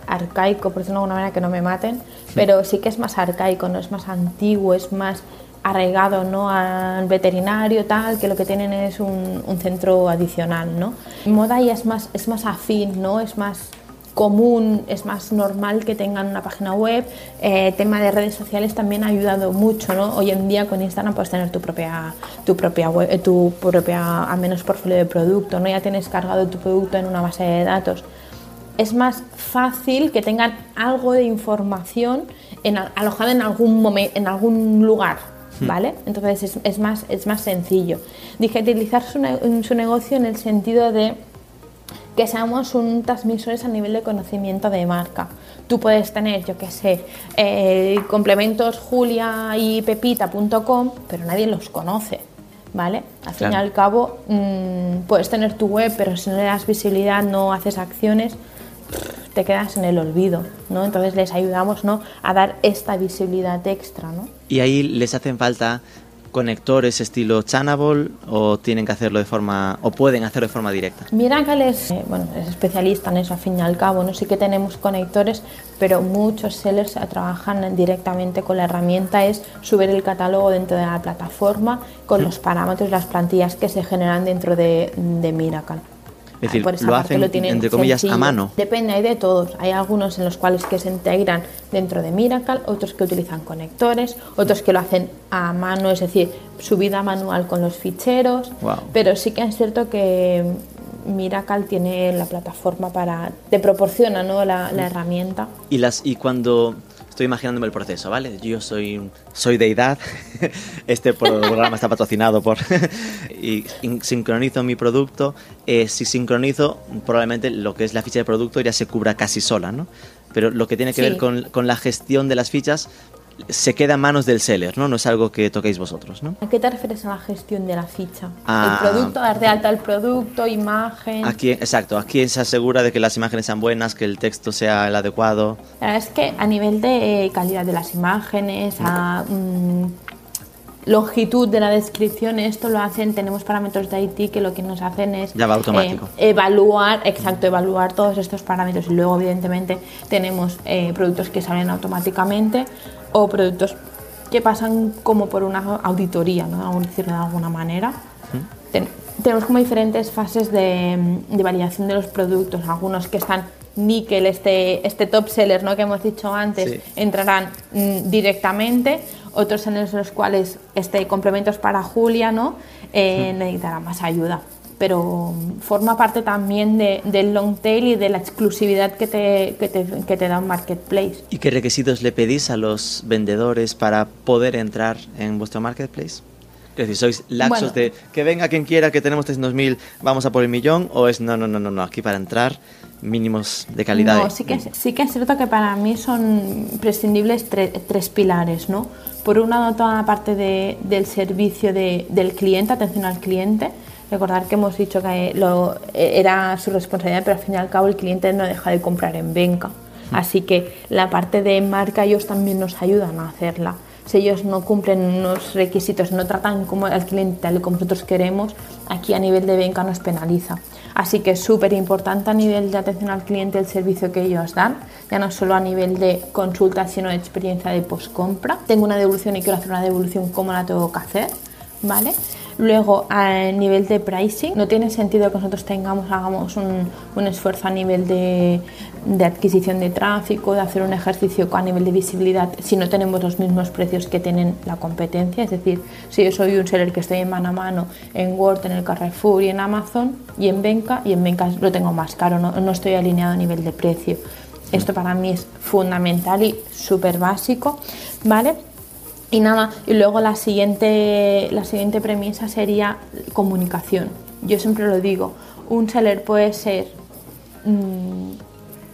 arcaico, por decirlo de alguna manera que no me maten, pero sí que es más arcaico, no es más antiguo, es más arraigado ¿no? al veterinario tal que lo que tienen es un, centro adicional no moda ya es más es más afín no es más común es más normal que tengan una página web. Eh, tema de redes sociales también ha ayudado mucho no hoy en día con Instagram puedes tener tu propia tu propia web eh, tu propia al menos portfolio de producto no ya tienes cargado tu producto en una base de datos. Es más fácil que tengan algo de información alojada en algún, en algún lugar. ¿Vale? Entonces es, es, más, es más sencillo. Digitalizar su, su negocio en el sentido de que seamos un transmisores a nivel de conocimiento de marca. Tú puedes tener, yo qué sé, eh, complementos julia y pepita.com, pero nadie los conoce, ¿vale? Al fin y al cabo, mm, puedes tener tu web, pero si no le das visibilidad, no haces acciones, te quedas en el olvido, ¿no? Entonces les ayudamos, ¿no? A dar esta visibilidad extra, ¿no? Y ahí les hacen falta conectores estilo Channable o tienen que hacerlo de forma o pueden hacerlo de forma directa? Miracle es, eh, bueno, es especialista en eso al fin y al cabo, no sí que tenemos conectores, pero muchos sellers trabajan directamente con la herramienta es subir el catálogo dentro de la plataforma con los parámetros, las plantillas que se generan dentro de, de Miracle. Es decir, lo hacen, entre comillas, a mano. Depende, hay de todos. Hay algunos en los cuales que se integran dentro de Miracle, otros que utilizan conectores, otros que lo hacen a mano, es decir, subida manual con los ficheros. Pero sí que es cierto que Miracle tiene la plataforma para... te proporciona ¿no? la, la herramienta. Y, las, y cuando estoy imaginándome el proceso, ¿vale? Yo soy, soy deidad, [LAUGHS] este programa está patrocinado por... [LAUGHS] y sincronizo mi producto. Eh, si sincronizo, probablemente lo que es la ficha de producto ya se cubra casi sola, ¿no? Pero lo que tiene que ver con, con la gestión de las fichas, se queda en manos del seller, ¿no? No es algo que toquéis vosotros, ¿no? ¿A qué te refieres a la gestión de la ficha? Ah, el producto, dar de alta el producto, imagen... Aquí, exacto, aquí se asegura de que las imágenes sean buenas, que el texto sea el adecuado. La verdad es que a nivel de calidad de las imágenes, a... Mm, longitud de la descripción, esto lo hacen, tenemos parámetros de IT que lo que nos hacen es ya va automático. Eh, evaluar, exacto, evaluar todos estos parámetros y luego evidentemente tenemos eh, productos que salen automáticamente o productos que pasan como por una auditoría, ¿no? Vamos a decirlo de alguna manera. tenemos como diferentes fases de, validación de los productos, algunos que están níquel, este, este top seller ¿no? que hemos dicho antes, entrarán mm, directamente, otros en los cuales este, complementos para Julia ¿no? Eh, necesitarán más ayuda pero forma parte también de, del long tail y de la exclusividad que te, que, te, que te da un marketplace. ¿Y qué requisitos le pedís a los vendedores para poder entrar en vuestro marketplace? Es decir, ¿sois laxos de que venga quien quiera, que tenemos 300.000, vamos a por el millón? ¿O es no, no, no, no, no, aquí para entrar mínimos de calidad? No, sí que, sí que es cierto que para mí son prescindibles tres pilares, ¿no? Por un lado, toda la parte de, del servicio de, del cliente, atención al cliente, Recordar que hemos dicho que lo, era su responsabilidad, pero al fin y al cabo el cliente no deja de comprar en Venca. Mm. Así que la parte de marca ellos también nos ayudan a hacerla. Si ellos no cumplen unos requisitos, no tratan como al cliente tal y como nosotros queremos, aquí a nivel de Venca nos penaliza. Así que es súper importante a nivel de atención al cliente el servicio que ellos dan, ya no solo a nivel de consulta, sino de experiencia de post-compra. Tengo una devolución y quiero hacer una devolución, ¿cómo la tengo que hacer? ¿Vale? Luego, a nivel de pricing, no tiene sentido que nosotros tengamos, hagamos un, un esfuerzo a nivel de, de, adquisición de tráfico, de hacer un ejercicio a nivel de visibilidad, si no tenemos los mismos precios que tienen la competencia. Es decir, si yo soy un seller que estoy en mano a mano en Word, en el Carrefour y en Amazon, y en Venca, y en Venca lo tengo más caro, no, no estoy alineado a nivel de precio. Esto para mí es fundamental y súper básico, ¿vale? Y nada, y luego la siguiente, la siguiente premisa sería comunicación. Yo siempre lo digo, un seller puede ser, mmm,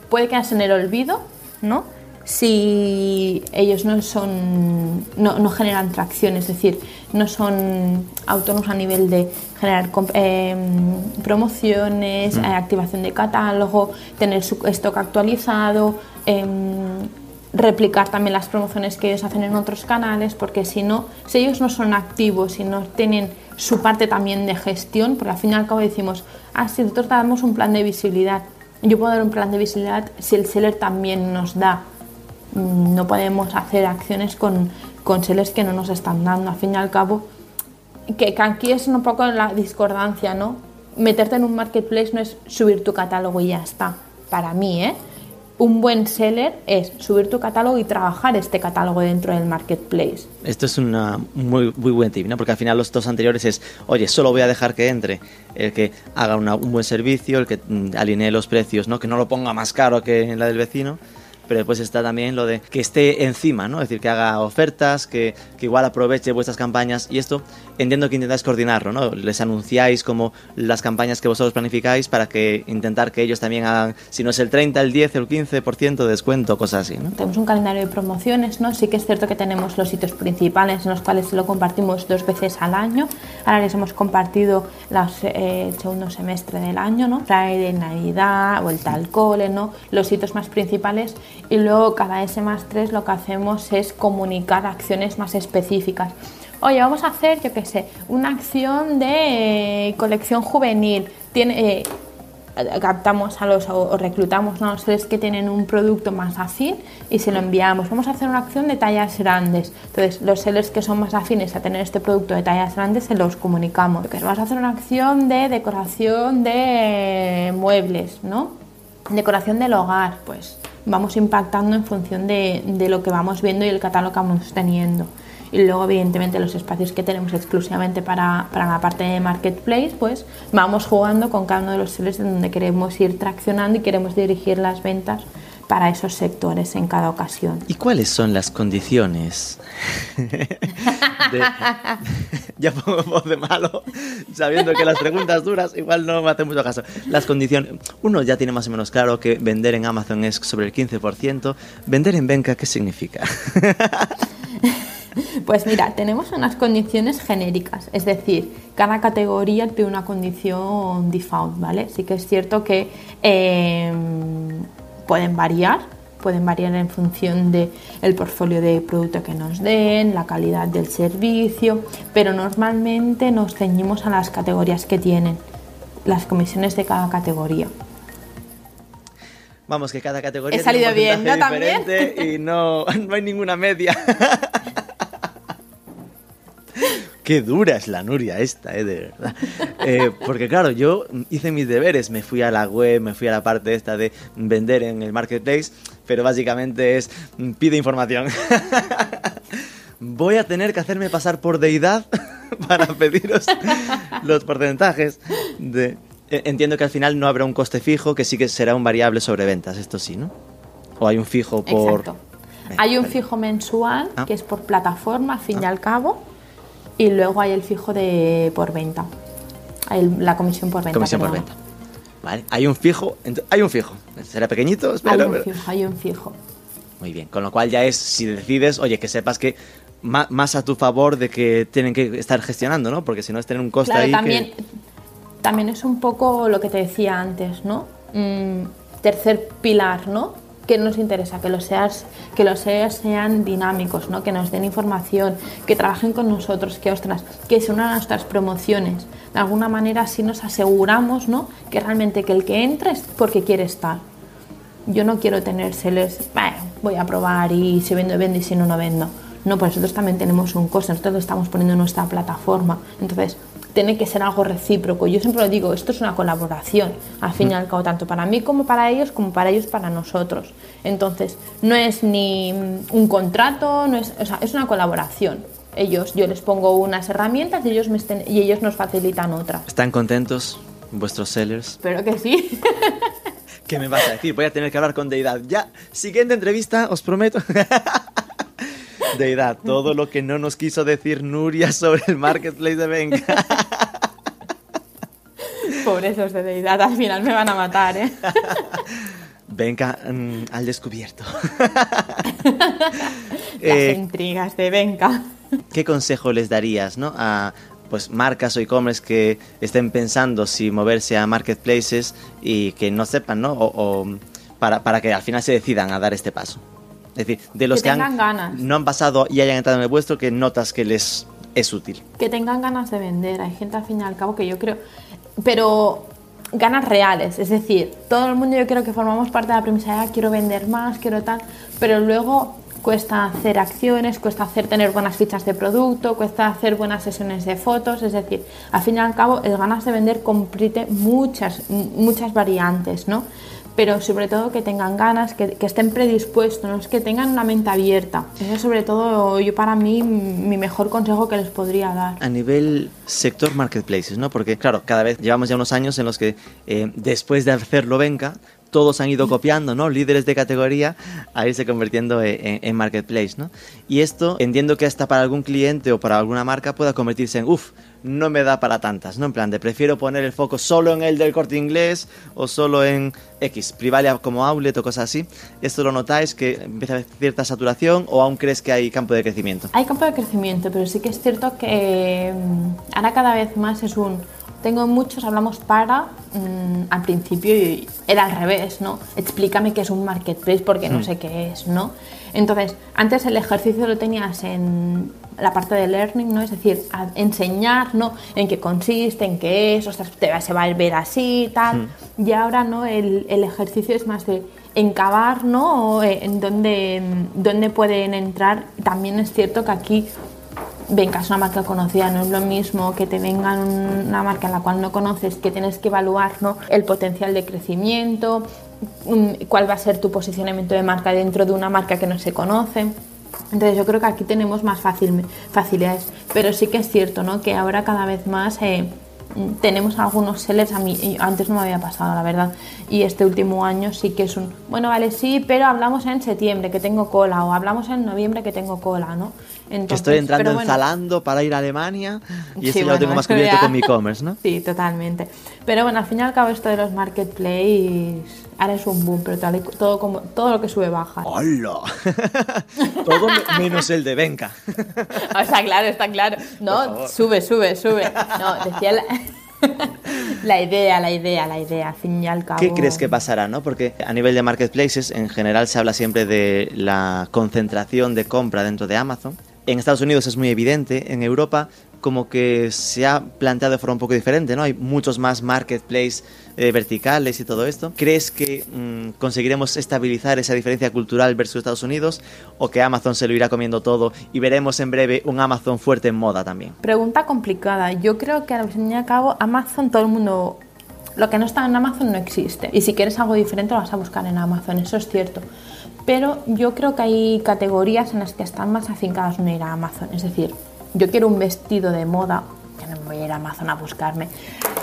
puede quedarse en el olvido, ¿no? Si ellos no son, no, no, generan tracción, es decir, no son autónomos a nivel de generar eh, promociones, mm. eh, activación de catálogo, tener su stock actualizado, eh, replicar también las promociones que ellos hacen en otros canales, porque si no, si ellos no son activos, si no tienen su parte también de gestión, porque al fin y al cabo decimos, ah, si nosotros damos un plan de visibilidad, yo puedo dar un plan de visibilidad si el seller también nos da. Mm, no podemos hacer acciones con, con sellers que no nos están dando. Al fin y al cabo, que, que aquí es un poco la discordancia, ¿no? Meterte en un marketplace no es subir tu catálogo y ya está, para mí, ¿eh? Un buen seller es subir tu catálogo y trabajar este catálogo dentro del marketplace. Esto es una muy, muy buen tip, ¿no? Porque al final los dos anteriores es, oye, solo voy a dejar que entre el que haga un buen servicio, el que mm, alinee los precios, ¿no? Que no lo ponga más caro que la del vecino pero después está también lo de que esté encima, ¿no? Es decir, que haga ofertas, que igual aproveche vuestras campañas y esto entiendo que intentáis coordinarlo, ¿no? Les anunciáis como las campañas que vosotros planificáis para que intentar que ellos también hagan, si no es el 30, el 10, el 15% de descuento, cosas así, ¿no? Tenemos un calendario de promociones, ¿no? Sí que es cierto que tenemos los sitios principales en los cuales lo compartimos dos veces al año. Ahora les hemos compartido eh, el segundo semestre del año, ¿no? Friday, Navidad, vuelta al cole, ¿no? Los sitios más principales y luego cada S más 3 lo que hacemos es comunicar acciones más específicas oye, vamos a hacer, yo qué sé, una acción de eh, colección juvenil. Tiene, eh, captamos a los o reclutamos a los seres que tienen un producto más afín y se lo enviamos. Vamos a hacer una acción de tallas grandes. Entonces, los sellers que son más afines a tener este producto de tallas grandes se los comunicamos. Vamos a hacer una acción de decoración de muebles, ¿no? Decoración del hogar, pues vamos impactando en función de, de lo que vamos viendo y el catálogo que vamos teniendo y luego evidentemente los espacios que tenemos exclusivamente para, para la parte de marketplace pues vamos jugando con cada uno de los sellers donde queremos ir traccionando y queremos dirigir las ventas para esos sectores en cada ocasión. ¿Y cuáles son las condiciones? [LAUGHS] ya pongo voz de malo, sabiendo que las preguntas duras igual no me hacen mucho caso. Las condiciones, uno ya tiene más o menos claro que vender en Amazon es sobre el 15%. Vender en Venca, ¿qué significa? [LAUGHS] [LAUGHS] Pues mira, tenemos unas condiciones genéricas, es decir, cada categoría tiene una condición default, ¿vale? Sí que es cierto que em, pueden variar, pueden variar en función del el portfolio de producto que nos den, la calidad del servicio, pero normalmente nos ceñimos a las categorías que tienen, las comisiones de cada categoría. Vamos, que cada categoría He salido bien, ¿no? También. Y no, [LAUGHS] no hay ninguna media. [LAUGHS] Qué dura es la Nuria esta, eh, de verdad. Eh, porque claro, yo hice mis deberes, me fui a la web, me fui a la parte esta de vender en el marketplace, pero básicamente es pide información. [LAUGHS] Voy a tener que hacerme pasar por deidad [LAUGHS] para pediros los porcentajes de... E, entiendo que al final no habrá un coste fijo, que sí que será un variable sobre ventas, esto sí, ¿no? O hay un fijo por... Exacto. Hay un fijo mensual, ah. que es por plataforma, al fin y ah. al cabo y luego hay el fijo de por venta. Hay la comisión por venta. Comisión por venta. Vale, hay un fijo, hay un fijo. Será pequeñito, espero. Hay un fijo, hay un fijo. Muy bien, con lo cual ya es, si decides, oye, que sepas que más a tu favor de que tienen que estar gestionando, ¿no? Porque si no es tener un coste ahí también, también es un poco lo que te decía antes, ¿no? Mm, tercer pilar, ¿no? Que nos interesa, que los SEAs, que los sean dinámicos, ¿no? que nos den información, que trabajen con nosotros, que ostras, que se unan a nuestras promociones. De alguna manera así nos aseguramos ¿no? que realmente que el que entre es porque quiere estar. Yo no quiero tener sellers, voy a probar y si vendo, vendo y si no, no vendo. No, pues nosotros también tenemos un coste, nosotros estamos poniendo en nuestra plataforma. Entonces, tiene que ser algo recíproco. Yo siempre lo digo, esto es una colaboración, al fin y al cabo, tanto para mí como para ellos, como para ellos para nosotros. Entonces, no es ni un contrato, no es, o sea, es una colaboración. Ellos, yo les pongo unas herramientas y ellos, me estén, y ellos nos facilitan otras. ¿Están contentos vuestros sellers? Espero que sí. [LAUGHS] ¿Qué me vas a decir? Voy a tener que hablar con Deidad. Ya, siguiente entrevista, os prometo. [LAUGHS] Deidad, todo lo que no nos quiso decir Nuria sobre el marketplace de Venga. Pobres de Deidad, al final me van a matar, ¿eh? Venga mm, al descubierto. [LAUGHS] Las eh, intrigas de Venga. ¿Qué consejo les darías ¿no? a pues, marcas o e-commerce que estén pensando si moverse a marketplaces y que no sepan, ¿no? O, para, para que al final se decidan a dar este paso? Es decir, de los que, han, no han pasado y hayan entrado en el vuestro, que notas que les es útil. Que tengan ganas de vender. Hay gente al fin y al cabo que yo creo. Pero ganas reales, es decir, todo el mundo yo creo que formamos parte de la premisa de ah, quiero vender más, quiero tal, pero luego cuesta hacer acciones, cuesta hacer tener buenas fichas de producto, cuesta hacer buenas sesiones de fotos, es decir, al fin y al cabo el ganas de vender comprite muchas, muchas variantes, ¿no? Pero sobre todo que tengan ganas, que, que, estén predispuestos, que tengan una mente abierta. Eso sobre todo yo para mí mi mejor consejo que les podría dar. A nivel sector marketplaces, ¿no? Porque claro, cada vez llevamos ya unos años en los que eh, después de hacerlo venga, todos han ido copiando, ¿no? Líderes de categoría a irse convirtiendo en, en, marketplace, ¿no? Y esto entiendo que hasta para algún cliente o para alguna marca pueda convertirse en, uff, no me da para tantas, ¿no? En plan de prefiero poner el foco solo en el del corte inglés o solo en X, Privalia como outlet o cosas así. ¿Esto lo notáis que empieza a haber cierta saturación o aún crees que hay campo de crecimiento? Hay campo de crecimiento, pero sí que es cierto que mm, ahora cada vez más es un tengo muchos, hablamos para, mmm, al principio era al revés, ¿no? Explícame qué es un marketplace porque no sé qué es, ¿no? Entonces, antes el ejercicio lo tenías en la parte de learning, ¿no? Es decir, enseñar, ¿no? En qué consiste, en qué es, ostras, te, se va a ver así, tal. Y ahora, ¿no? El, el, ejercicio es más de encavar, ¿no? En dónde, dónde pueden entrar. También es cierto que aquí venga, es una marca conocida, no es lo mismo que te vengan una marca en la cual no conoces, que tienes que evaluar ¿no? el potencial de crecimiento, cuál va a ser tu posicionamiento de marca dentro de una marca que no se conoce. Entonces yo creo que aquí tenemos más fácil, facilidades, pero sí que es cierto ¿no? que ahora cada vez más eh, tenemos algunos sellers, a mí antes no me había pasado la verdad, y este último año sí que es un, bueno, vale, sí, pero hablamos en septiembre que tengo cola o hablamos en noviembre que tengo cola, ¿no? Entonces, estoy entrando en bueno, Zalando para ir a Alemania y sí, eso bueno, lo tengo más [LAUGHS] cubierto con mi e-commerce, ¿no? Sí, totalmente. Pero bueno, al fin y al cabo esto de los marketplaces ahora es un boom, pero todo, todo, como, todo lo que sube baja. ¡Hola! [LAUGHS] todo menos el de o sea, [LAUGHS] claro, está claro. No, sube, sube, sube. No, decía la... [LAUGHS] la idea, la idea, la idea, al fin y al cabo. ¿Qué crees que pasará, no? Porque a nivel de marketplaces, en general se habla siempre de la concentración de compra dentro de Amazon. En Estados Unidos es muy evidente, en Europa como que se ha planteado de forma un poco diferente, ¿no? Hay muchos más marketplaces eh, verticales y todo esto. ¿Crees que mmm, conseguiremos estabilizar esa diferencia cultural versus Estados Unidos o que Amazon se lo irá comiendo todo y veremos en breve un Amazon fuerte en moda también? Pregunta complicada. Yo creo que al fin y al cabo Amazon todo el mundo lo que no está en Amazon no existe. Y si quieres algo diferente lo vas a buscar en Amazon, eso es cierto. Pero yo creo que hay categorías en las que están más afincadas no ir a Amazon. Es decir, yo quiero un vestido de moda, que no me voy a ir a Amazon a buscarme.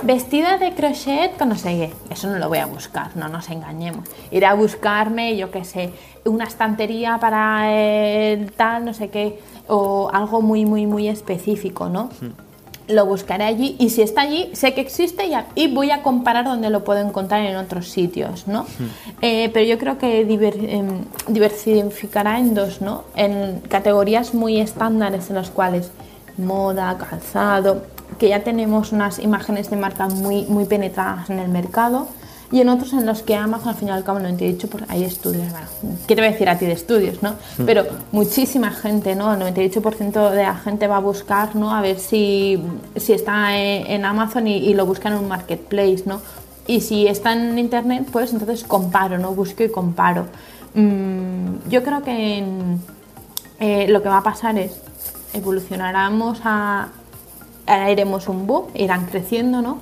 Vestido de crochet con no sé qué, eso no lo voy a buscar, no nos engañemos. Ir a buscarme, yo qué sé, una estantería para el tal, no sé qué, o algo muy, muy, muy específico, ¿no? Lo buscaré allí y si está allí, sé que existe y, y voy a comparar donde lo puedo encontrar en otros sitios, ¿no? Eh, pero yo creo que diver, eh, diversificará en dos, ¿no? En categorías muy estándares en las cuales moda, calzado, que ya tenemos unas imágenes de marca muy, muy penetradas en el mercado y en otros en los que Amazon al fin y al cabo no te he dicho porque hay estudios, bueno, quiero decir a ti de estudios, ¿no? Mm. Pero muchísima gente, ¿no? El 98% de la gente va a buscar, ¿no? A ver si, si está en, en Amazon y, y, lo busca en un marketplace, ¿no? Y si está en internet, pues entonces comparo, ¿no? Busco y comparo. Mm, yo creo que en, eh, lo que va a pasar es evolucionaremos a, haremos un boom, irán creciendo, ¿no?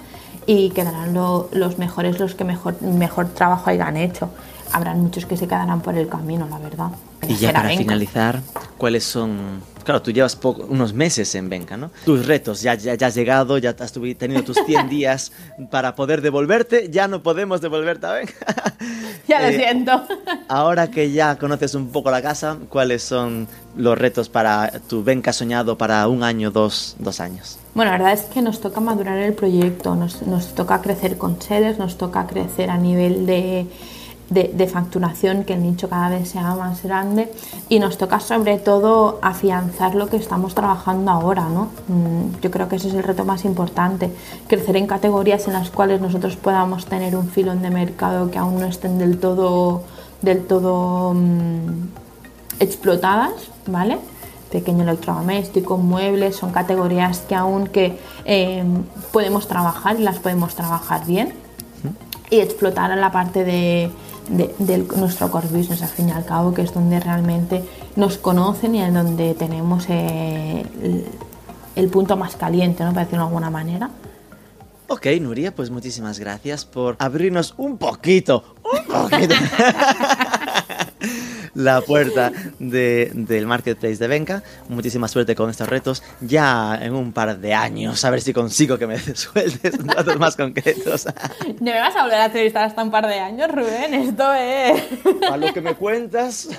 Y quedarán lo, los mejores, los que mejor, mejor trabajo hayan hecho. Habrán muchos que se quedarán por el camino, la verdad. Pero y ya para venga. finalizar, ¿cuáles son Claro, tú llevas poco, unos meses en Venca, ¿no? Tus retos, ya, ya, ya has llegado, ya has tenido tus 100 [LAUGHS] días para poder devolverte, ya no podemos devolverte a Venca. ya lo eh, siento. ahora que ya conoces un poco la casa, ¿cuáles son los retos para tu Venca soñado para un año, dos, dos años? Bueno, la verdad es que nos toca madurar el proyecto, nos, nos toca crecer con sedes, nos toca crecer a nivel de de, de, facturación, que el nicho cada vez sea más grande y nos toca sobre todo afianzar lo que estamos trabajando ahora. ¿no? Yo creo que ese es el reto más importante, crecer en categorías en las cuales nosotros podamos tener un filón de mercado que aún no estén del todo, del todo um, explotadas, ¿vale? pequeño electrodoméstico, muebles, son categorías que aún que eh, podemos trabajar y las podemos trabajar bien y explotar a la parte de, de, de, nuestro core business al fin y al cabo, que es donde realmente nos conocen y en donde tenemos eh, el, el punto más caliente, ¿no? Para decirlo de alguna manera. Ok, Nuria, pues muchísimas gracias por abrirnos un poquito, un poquito, [LAUGHS] la puerta de- del marketplace de Benca. Muchísima suerte con estos retos. Ya en un par de años, a ver si consigo que me [LAUGHS] sueltes datos más concretos. [LAUGHS] ¿No me vas a volver a entrevistar hasta un par de años, Rubén? Esto es... A lo que me cuentas. [LAUGHS]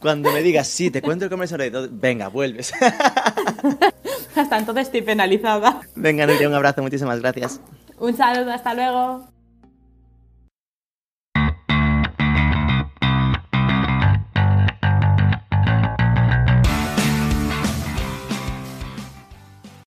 Cuando me digas, sí, te cuento el comercio reto, venga, vuelves. hasta entonces estoy penalizada. Venga, Nuria, un abrazo, muchísimas gracias. Un saludo, hasta luego.